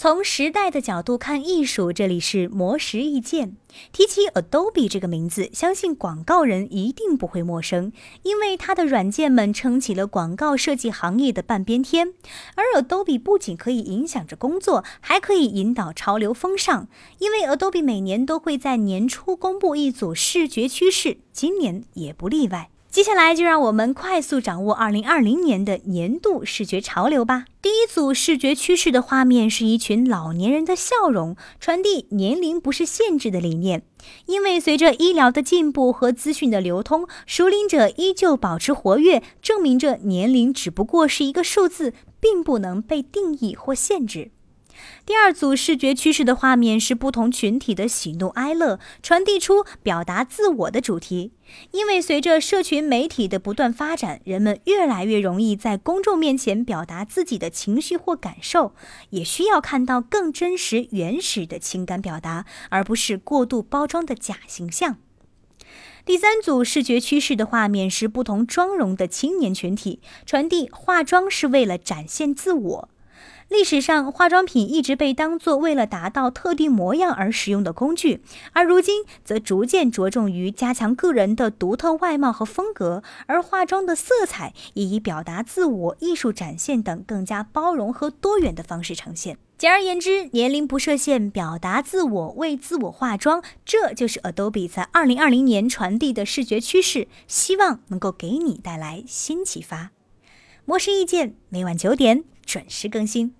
从时代的角度看艺术，这里是魔石意见。提起 Adobe 这个名字，相信广告人一定不会陌生，因为它的软件们撑起了广告设计行业的半边天。而 Adobe 不仅可以影响着工作，还可以引导潮流风尚，因为 Adobe 每年都会在年初公布一组视觉趋势，今年也不例外。接下来就让我们快速掌握二零二零年的年度视觉潮流吧。第一组视觉趋势的画面是一群老年人的笑容，传递年龄不是限制的理念。因为随着医疗的进步和资讯的流通，熟龄者依旧保持活跃，证明着年龄只不过是一个数字，并不能被定义或限制。第二组视觉趋势的画面是不同群体的喜怒哀乐，传递出表达自我的主题。因为随着社群媒体的不断发展，人们越来越容易在公众面前表达自己的情绪或感受，也需要看到更真实、原始的情感表达，而不是过度包装的假形象。第三组视觉趋势的画面是不同妆容的青年群体，传递化妆是为了展现自我。历史上，化妆品一直被当作为了达到特定模样而使用的工具，而如今则逐渐着重于加强个人的独特外貌和风格，而化妆的色彩也以表达自我、艺术展现等更加包容和多元的方式呈现。简而言之，年龄不设限，表达自我，为自我化妆，这就是 Adobe 在二零二零年传递的视觉趋势，希望能够给你带来新启发。模式意见每晚九点准时更新。